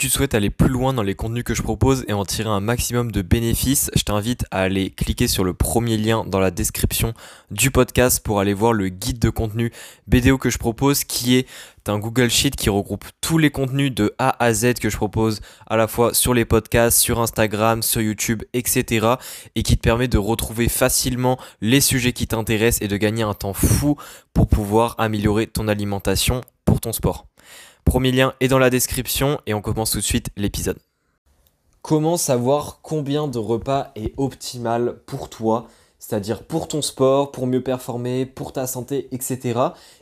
tu souhaites aller plus loin dans les contenus que je propose et en tirer un maximum de bénéfices, je t'invite à aller cliquer sur le premier lien dans la description du podcast pour aller voir le guide de contenu BDO que je propose qui est un Google Sheet qui regroupe tous les contenus de A à Z que je propose à la fois sur les podcasts, sur Instagram, sur YouTube, etc. et qui te permet de retrouver facilement les sujets qui t'intéressent et de gagner un temps fou pour pouvoir améliorer ton alimentation pour ton sport. Premier lien est dans la description et on commence tout de suite l'épisode. Comment savoir combien de repas est optimal pour toi, c'est-à-dire pour ton sport, pour mieux performer, pour ta santé, etc.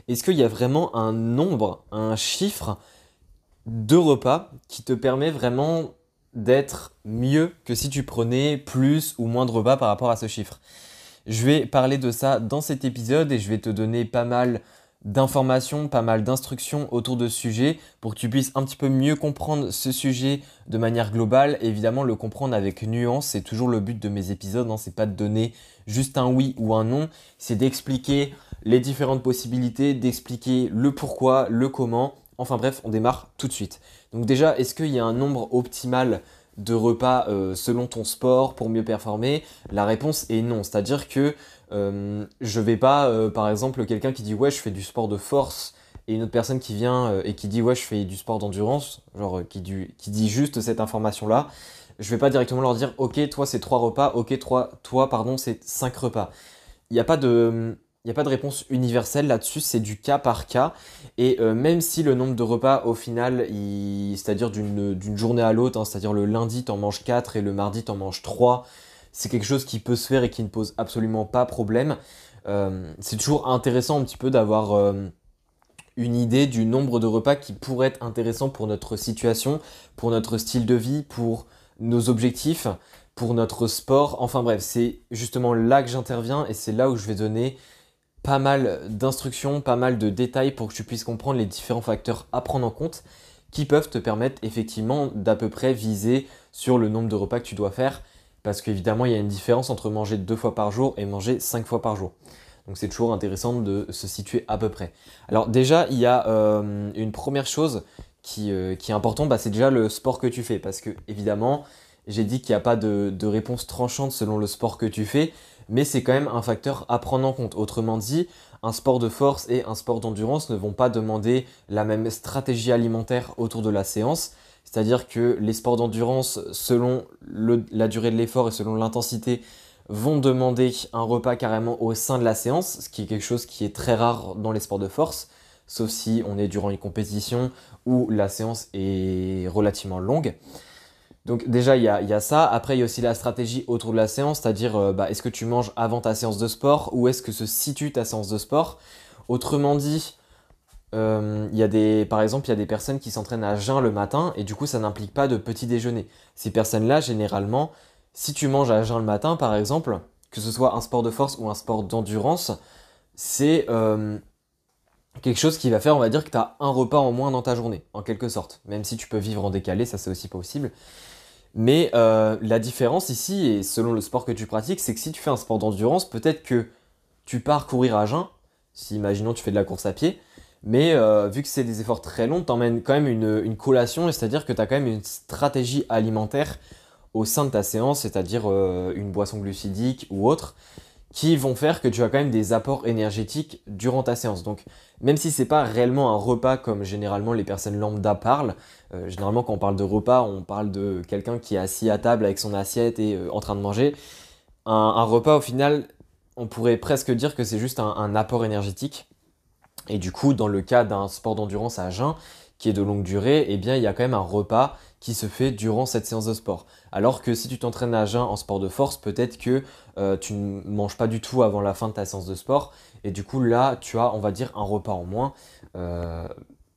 Est-ce qu'il y a vraiment un nombre, un chiffre de repas qui te permet vraiment d'être mieux que si tu prenais plus ou moins de repas par rapport à ce chiffre? Je vais parler de ça dans cet épisode et je vais te donner pas mal d'informations, pas mal d'instructions autour de ce sujet pour que tu puisses un petit peu mieux comprendre ce sujet de manière globale. Évidemment, le comprendre avec nuance, c'est toujours le but de mes épisodes. Hein. C'est pas de donner juste un oui ou un non, c'est d'expliquer les différentes possibilités, d'expliquer le pourquoi, le comment. Enfin bref, on démarre tout de suite. Donc déjà, est-ce qu'il y a un nombre optimal de repas euh, selon ton sport pour mieux performer? La réponse est non. C'est-à-dire que euh, je vais pas, euh, par exemple, quelqu'un qui dit ouais, je fais du sport de force et une autre personne qui vient euh, et qui dit ouais, je fais du sport d'endurance, genre qui, qui, dit juste cette information-là, je vais pas directement leur dire ok, toi c'est trois repas, ok, toi, toi pardon, c'est cinq repas. Il n'y a pas de. Il a pas de réponse universelle là-dessus, c'est du cas par cas. Et même si le nombre de repas au final, c'est-à-dire d'une journée à l'autre, hein, c'est-à-dire le lundi t'en manges 4 et le mardi t'en manges 3, c'est quelque chose qui peut se faire et qui ne pose absolument pas problème. Euh, c'est toujours intéressant un petit peu d'avoir euh, une idée du nombre de repas qui pourrait être intéressant pour notre situation, pour notre style de vie, pour nos objectifs, pour notre sport. Enfin bref, c'est justement là que j'interviens et c'est là où je vais donner pas mal d'instructions, pas mal de détails pour que tu puisses comprendre les différents facteurs à prendre en compte qui peuvent te permettre effectivement d'à peu près viser sur le nombre de repas que tu dois faire parce qu'évidemment, il y a une différence entre manger deux fois par jour et manger cinq fois par jour. Donc c'est toujours intéressant de se situer à peu près. Alors déjà, il y a euh, une première chose qui, euh, est importante, bah, c'est déjà le sport que tu fais. Parce que évidemment, j'ai dit qu'il n'y a pas de, de, réponse tranchante selon le sport que tu fais, mais c'est quand même un facteur à prendre en compte. Autrement dit, un sport de force et un sport d'endurance ne vont pas demander la même stratégie alimentaire autour de la séance. C'est-à-dire que les sports d'endurance, selon la durée de l'effort et selon l'intensité, vont demander un repas carrément au sein de la séance, ce qui est quelque chose qui est très rare dans les sports de force, sauf si on est durant une compétition où la séance est relativement longue. Donc déjà, il y a, ça. Après, il y a aussi la stratégie autour de la séance, c'est-à-dire euh, bah, est-ce que tu manges avant ta séance de sport ou est-ce que se situe ta séance de sport? Autrement dit, euh, y a des, par exemple, il y a des personnes qui s'entraînent à jeun le matin et du coup, ça n'implique pas de petit déjeuner. Ces personnes-là, généralement, si tu manges à jeun le matin, par exemple, que ce soit un sport de force ou un sport d'endurance, c'est euh, quelque chose qui va faire, on va dire, que tu as un repas en moins dans ta journée, en quelque sorte. Même si tu peux vivre en décalé, ça c'est aussi possible. Mais euh, la différence ici, et selon le sport que tu pratiques, c'est que si tu fais un sport d'endurance, peut-être que tu pars courir à jeun, si imaginons tu fais de la course à pied, mais euh, vu que c'est des efforts très longs, t'emmènes quand même une, collation, c'est-à-dire que tu as quand même une stratégie alimentaire au sein de ta séance, c'est-à-dire euh, une boisson glucidique ou autre, qui vont faire que tu as quand même des apports énergétiques durant ta séance. Donc même si c'est pas réellement un repas comme généralement les personnes lambda parlent, euh, généralement quand on parle de repas, on parle de quelqu'un qui est assis à table avec son assiette et en train de manger. Un, repas au final, on pourrait presque dire que c'est juste un apport énergétique et du coup, dans le cas d'un sport d'endurance à jeun, qui est de longue durée, eh bien, il y a quand même un repas qui se fait durant cette séance de sport. Alors que si tu t'entraînes à jeun en sport de force, peut-être que euh, tu ne manges pas du tout avant la fin de ta séance de sport. Et du coup, là, tu as, on va dire, un repas en moins. Euh,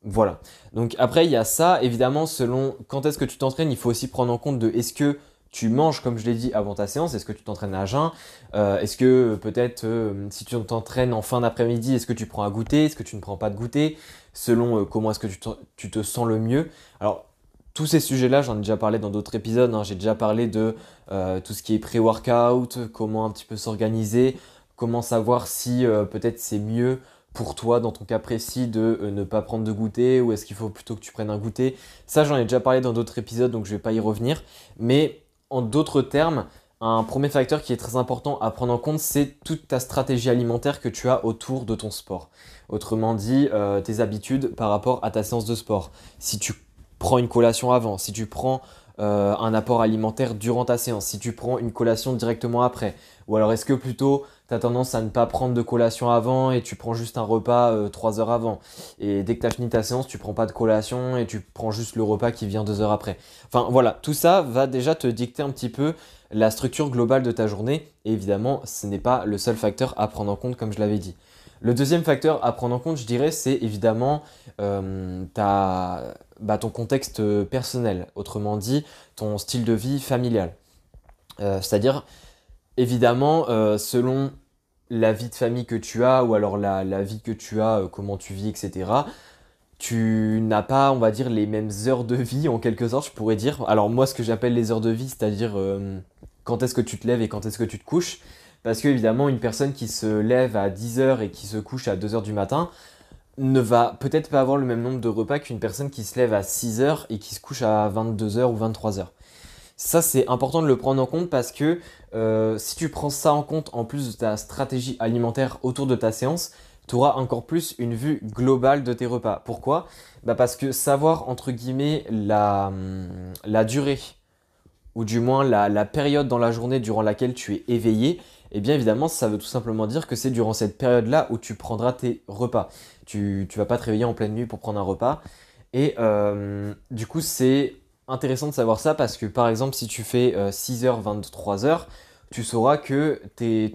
voilà. Donc après, il y a ça. Évidemment, selon quand est-ce que tu t'entraînes, il faut aussi prendre en compte de est-ce que tu manges, comme je l'ai dit, avant ta séance Est-ce que tu t'entraînes à jeun? Euh, Est-ce que peut-être euh, si tu t'entraînes en fin d'après-midi, est-ce que tu prends à goûter? Est-ce que tu ne prends pas de goûter? Selon euh, comment est-ce que tu te, sens le mieux? Alors, tous ces sujets-là, j'en ai déjà parlé dans d'autres épisodes. Hein. J'ai déjà parlé de tout ce qui est pré-workout, comment un petit peu s'organiser, comment savoir si peut-être c'est mieux pour toi, dans ton cas précis, de ne pas prendre de goûter ou est-ce qu'il faut plutôt que tu prennes un goûter? Ça, j'en ai déjà parlé dans d'autres épisodes, donc je ne vais pas y revenir. Mais en d'autres termes, un premier facteur qui est très important à prendre en compte, c'est toute ta stratégie alimentaire que tu as autour de ton sport. Autrement dit, euh, tes habitudes par rapport à ta séance de sport. Si tu prends une collation avant, si tu prends euh, un apport alimentaire durant ta séance, si tu prends une collation directement après, ou alors est-ce que plutôt tu as tendance à ne pas prendre de collation avant et tu prends juste un repas 3 euh, heures avant, et dès que tu as fini ta séance, tu prends pas de collation et tu prends juste le repas qui vient 2 heures après. Enfin voilà, tout ça va déjà te dicter un petit peu la structure globale de ta journée, et évidemment ce n'est pas le seul facteur à prendre en compte comme je l'avais dit. Le deuxième facteur à prendre en compte, je dirais, c'est évidemment euh, bah, ton contexte personnel, autrement dit, ton style de vie familial. Euh, c'est-à-dire, évidemment, euh, selon la vie de famille que tu as, ou alors la, vie que tu as, comment tu vis, etc., tu n'as pas, on va dire, les mêmes heures de vie, en quelque sorte, je pourrais dire. Alors moi, ce que j'appelle les heures de vie, c'est-à-dire quand est-ce que tu te lèves et quand est-ce que tu te couches, parce que évidemment, une personne qui se lève à 10h et qui se couche à 2h du matin ne va peut-être pas avoir le même nombre de repas qu'une personne qui se lève à 6h et qui se couche à 22h ou 23h. Ça, c'est important de le prendre en compte parce que euh, si tu prends ça en compte en plus de ta stratégie alimentaire autour de ta séance, tu auras encore plus une vue globale de tes repas. Pourquoi? Bah Parce que savoir, entre guillemets, la, hum, durée, ou du moins la, période dans la journée durant laquelle tu es éveillé, eh bien évidemment, ça veut tout simplement dire que c'est durant cette période-là où tu prendras tes repas. Tu ne vas pas te réveiller en pleine nuit pour prendre un repas. Et euh, du coup, c'est intéressant de savoir ça parce que par exemple, si tu fais 6h, euh, 23h, tu sauras que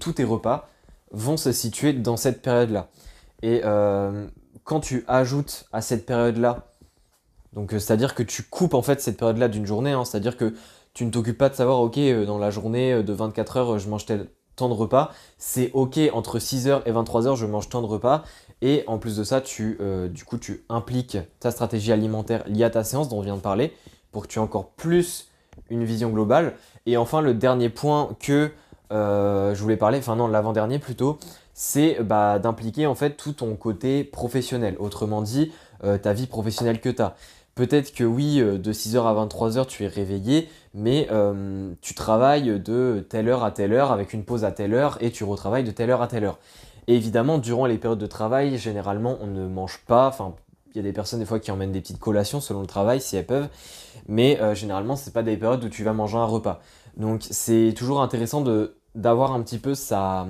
tous tes repas vont se situer dans cette période-là. Et euh, quand tu ajoutes à cette période-là, donc c'est-à-dire que tu coupes en fait cette période-là d'une journée, hein, c'est-à-dire que tu ne t'occupes pas de savoir, ok, dans la journée de 24 heures, je mange tel, temps de repas. C'est ok, entre 6h et 23h, je mange tant de repas. Et en plus de ça, tu, euh, du coup, tu impliques ta stratégie alimentaire liée à ta séance dont on vient de parler pour que tu aies encore plus une vision globale. Et enfin, le dernier point que euh, je voulais parler, enfin non, l'avant-dernier plutôt, c'est bah, d'impliquer en fait tout ton côté professionnel. Autrement dit, euh, ta vie professionnelle que tu as. Peut-être que oui, euh, de 6h à 23h, tu es réveillé, mais tu travailles de telle heure à telle heure avec une pause à telle heure et tu retravailles de telle heure à telle heure. Et évidemment, durant les périodes de travail, généralement, on ne mange pas. Enfin, il y a des personnes des fois qui emmènent des petites collations selon le travail si elles peuvent, mais euh, généralement, ce n'est pas des périodes où tu vas manger un repas. Donc, c'est toujours intéressant d'avoir un petit peu sa,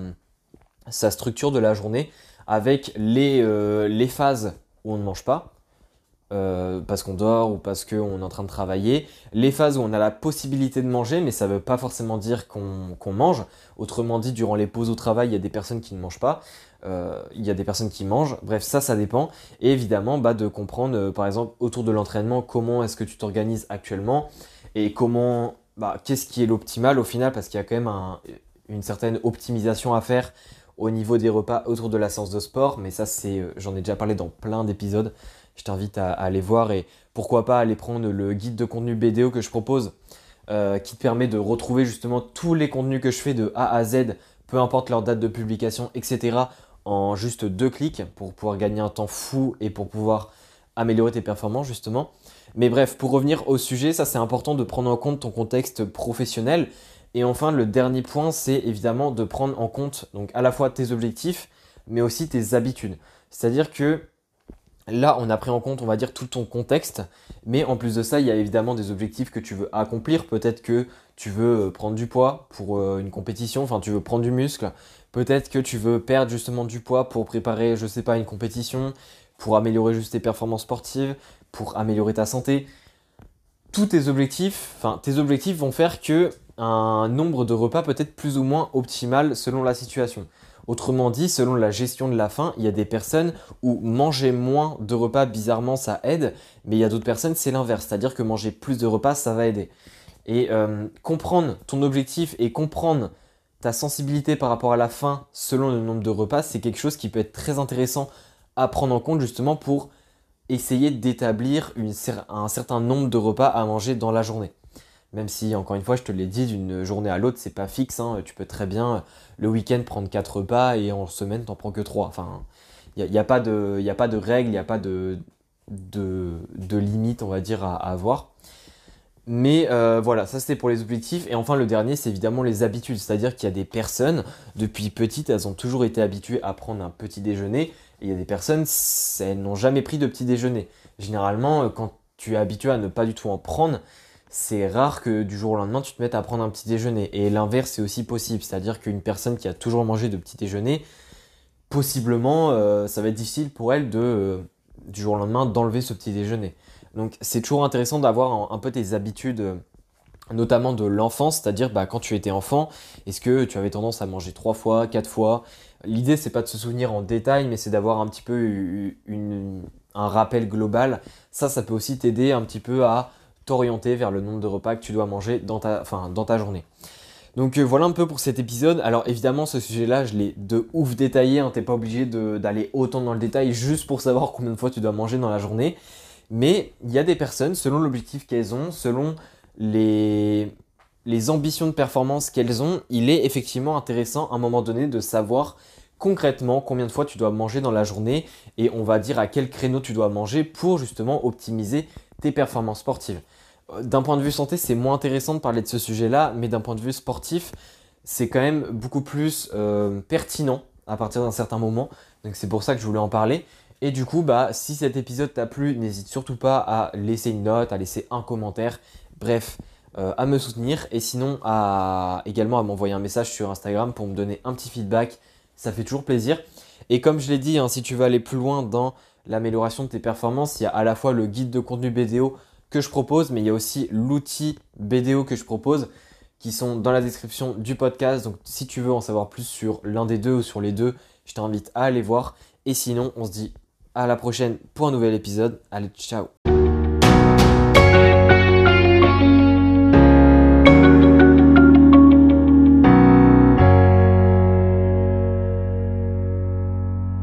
structure de la journée avec les, les phases où on ne mange pas euh, parce qu'on dort ou parce qu'on est en train de travailler, les phases où on a la possibilité de manger, mais ça ne veut pas forcément dire qu'on mange. Autrement dit, durant les pauses au travail, il y a des personnes qui ne mangent pas, euh, il y a des personnes qui mangent, bref, ça, ça dépend. Et évidemment, bah, de comprendre, euh, par exemple, autour de l'entraînement, comment est-ce que tu t'organises actuellement et comment, bah, qu'est-ce qui est l'optimal au final, parce qu'il y a quand même une certaine optimisation à faire au niveau des repas autour de la séance de sport, mais ça, c'est, j'en ai déjà parlé dans plein d'épisodes je t'invite à, aller voir et pourquoi pas aller prendre le guide de contenu BDO que je propose euh, qui te permet de retrouver justement tous les contenus que je fais de A à Z, peu importe leur date de publication, etc. en juste deux clics pour pouvoir gagner un temps fou et pour pouvoir améliorer tes performances justement. Mais bref, pour revenir au sujet, ça c'est important de prendre en compte ton contexte professionnel. Et enfin, le dernier point, c'est évidemment de prendre en compte donc à la fois tes objectifs, mais aussi tes habitudes. C'est-à-dire que Là, on a pris en compte, on va dire, tout ton contexte, mais en plus de ça, il y a évidemment des objectifs que tu veux accomplir. Peut-être que tu veux euh, prendre du poids pour euh, une compétition, enfin, tu veux prendre du muscle. Peut-être que tu veux perdre justement du poids pour préparer, je sais pas, une compétition, pour améliorer juste tes performances sportives, pour améliorer ta santé. Tous tes objectifs, enfin, tes objectifs vont faire que un nombre de repas peut être plus ou moins optimal selon la situation. Autrement dit, selon la gestion de la faim, il y a des personnes où manger moins de repas, bizarrement, ça aide, mais il y a d'autres personnes, c'est l'inverse, c'est-à-dire que manger plus de repas, ça va aider. Et euh, comprendre ton objectif et comprendre ta sensibilité par rapport à la faim selon le nombre de repas, c'est quelque chose qui peut être très intéressant à prendre en compte justement pour essayer d'établir un certain nombre de repas à manger dans la journée. Même si, encore une fois, je te l'ai dit, d'une journée à l'autre, c'est pas fixe. Hein. Tu peux très bien, le week-end, prendre 4 repas et en semaine, t'en prends que 3. Enfin, Il n'y a, pas de, règles, il n'y a pas de limite, on va dire, à, avoir. Mais euh, voilà, ça c'était pour les objectifs. Et enfin, le dernier, c'est évidemment les habitudes. C'est-à-dire qu'il y a des personnes, depuis petites, elles ont toujours été habituées à prendre un petit déjeuner. Et il y a des personnes, elles n'ont jamais pris de petit déjeuner. Généralement, euh, quand tu es habitué à ne pas du tout en prendre, c'est rare que du jour au lendemain tu te mettes à prendre un petit déjeuner. Et l'inverse est aussi possible, c'est-à-dire qu'une personne qui a toujours mangé de petit déjeuner, possiblement euh, ça va être difficile pour elle de du jour au lendemain d'enlever ce petit déjeuner. Donc c'est toujours intéressant d'avoir un, peu tes habitudes, euh, notamment de l'enfance, c'est-à-dire bah, quand tu étais enfant, est-ce que tu avais tendance à manger trois fois, quatre fois? L'idée c'est pas de se souvenir en détail, mais c'est d'avoir un petit peu un rappel global. Ça, ça peut aussi t'aider un petit peu à t'orienter vers le nombre de repas que tu dois manger dans ta, journée. Donc euh, voilà un peu pour cet épisode. Alors évidemment ce sujet-là je l'ai de ouf détaillé, hein. t'es pas obligé d'aller autant dans le détail juste pour savoir combien de fois tu dois manger dans la journée. Mais il y a des personnes, selon l'objectif qu'elles ont, selon les, ambitions de performance qu'elles ont, il est effectivement intéressant à un moment donné de savoir concrètement combien de fois tu dois manger dans la journée et on va dire à quel créneau tu dois manger pour justement optimiser tes performances sportives. Euh, d'un point de vue santé, c'est moins intéressant de parler de ce sujet-là, mais d'un point de vue sportif, c'est quand même beaucoup plus euh, pertinent à partir d'un certain moment. Donc c'est pour ça que je voulais en parler. Et du coup, bah, si cet épisode t'a plu, n'hésite surtout pas à laisser une note, à laisser un commentaire. Bref, euh, à me soutenir. Et sinon, à, également à m'envoyer un message sur Instagram pour me donner un petit feedback. Ça fait toujours plaisir. Et comme je l'ai dit, hein, si tu veux aller plus loin dans l'amélioration de tes performances, il y a à la fois le guide de contenu BDO que je propose, mais il y a aussi l'outil BDO que je propose qui sont dans la description du podcast. Donc si tu veux en savoir plus sur l'un des deux ou sur les deux, je t'invite à aller voir. Et sinon, on se dit à la prochaine pour un nouvel épisode. Allez, ciao